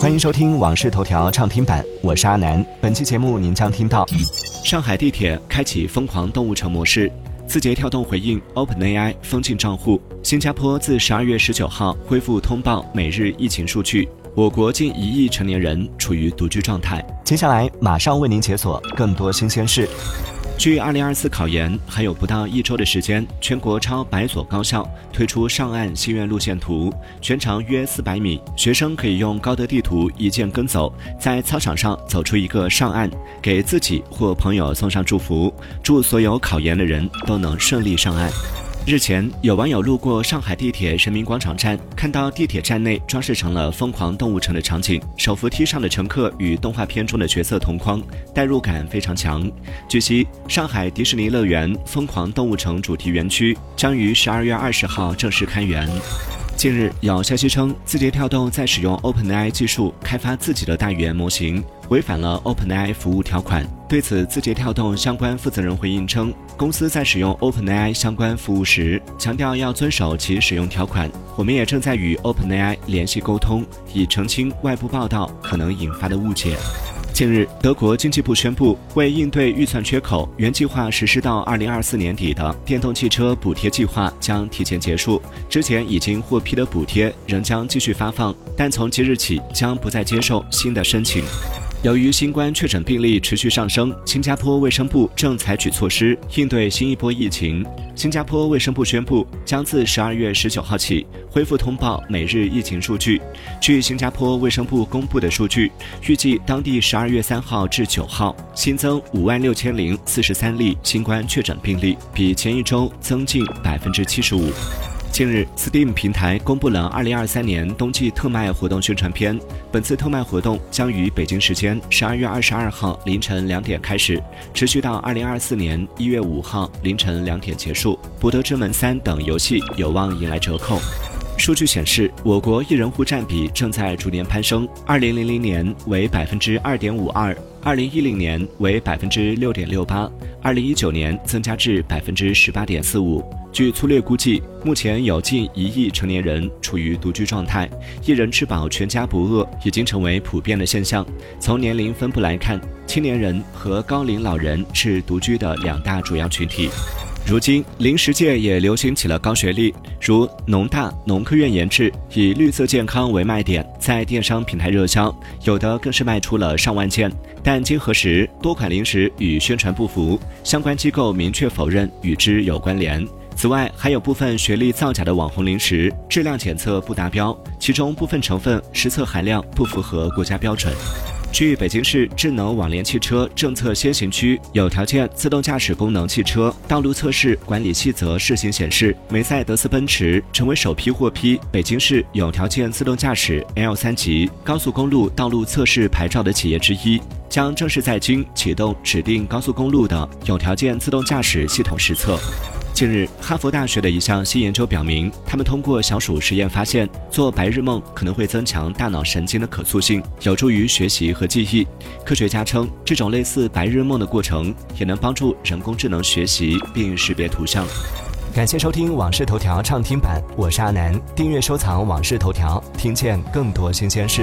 欢迎收听《往事头条》畅听版，我是阿南。本期节目您将听到：上海地铁开启疯狂动物城模式；字节跳动回应 OpenAI 封禁账户；新加坡自十二月十九号恢复通报每日疫情数据；我国近一亿成年人处于独居状态。接下来马上为您解锁更多新鲜事。距二零二四考研还有不到一周的时间，全国超百所高校推出上岸心愿路线图，全长约四百米，学生可以用高德地图一键跟走，在操场上走出一个上岸，给自己或朋友送上祝福，祝所有考研的人都能顺利上岸。日前，有网友路过上海地铁人民广场站，看到地铁站内装饰成了疯狂动物城的场景，手扶梯上的乘客与动画片中的角色同框，代入感非常强。据悉，上海迪士尼乐园疯狂动物城主题园区将于十二月二十号正式开园。近日有消息称，字节跳动在使用 OpenAI 技术开发自己的大语言模型，违反了 OpenAI 服务条款。对此，字节跳动相关负责人回应称，公司在使用 OpenAI 相关服务时，强调要遵守其使用条款。我们也正在与 OpenAI 联系沟通，以澄清外部报道可能引发的误解。近日，德国经济部宣布，为应对预算缺口，原计划实施到二零二四年底的电动汽车补贴计划将提前结束。之前已经获批的补贴仍将继续发放，但从即日起将不再接受新的申请。由于新冠确诊病例持续上升，新加坡卫生部正采取措施应对新一波疫情。新加坡卫生部宣布，将自十二月十九号起恢复通报每日疫情数据。据新加坡卫生部公布的数据，预计当地十二月三号至九号新增五万六千零四十三例新冠确诊病例，比前一周增近百分之七十五。近日，Steam 平台公布了2023年冬季特卖活动宣传片。本次特卖活动将于北京时间12月22号凌晨两点开始，持续到2024年1月5号凌晨两点结束。《博德之门3》等游戏有望迎来折扣。数据显示，我国一人户占比正在逐年攀升。二零零零年为百分之二点五二，二零一零年为百分之六点六八，二零一九年增加至百分之十八点四五。据粗略估计，目前有近一亿成年人处于独居状态，一人吃饱全家不饿已经成为普遍的现象。从年龄分布来看，青年人和高龄老人是独居的两大主要群体。如今，零食界也流行起了高学历，如农大、农科院研制，以绿色健康为卖点，在电商平台热销，有的更是卖出了上万件。但经核实，多款零食与宣传不符，相关机构明确否认与之有关联。此外，还有部分学历造假的网红零食，质量检测不达标，其中部分成分实测含量不符合国家标准。据北京市智能网联汽车政策先行区有条件自动驾驶功能汽车道路测试管理细则试行显示，梅赛德斯奔驰成为首批获批北京市有条件自动驾驶 L 三级高速公路道路测试牌照的企业之一，将正式在京启动指定高速公路的有条件自动驾驶系统实测。近日，哈佛大学的一项新研究表明，他们通过小鼠实验发现，做白日梦可能会增强大脑神经的可塑性，有助于学习和记忆。科学家称，这种类似白日梦的过程也能帮助人工智能学习并识别图像。感谢收听《往事头条》畅听版，我是阿南。订阅收藏《往事头条》，听见更多新鲜事。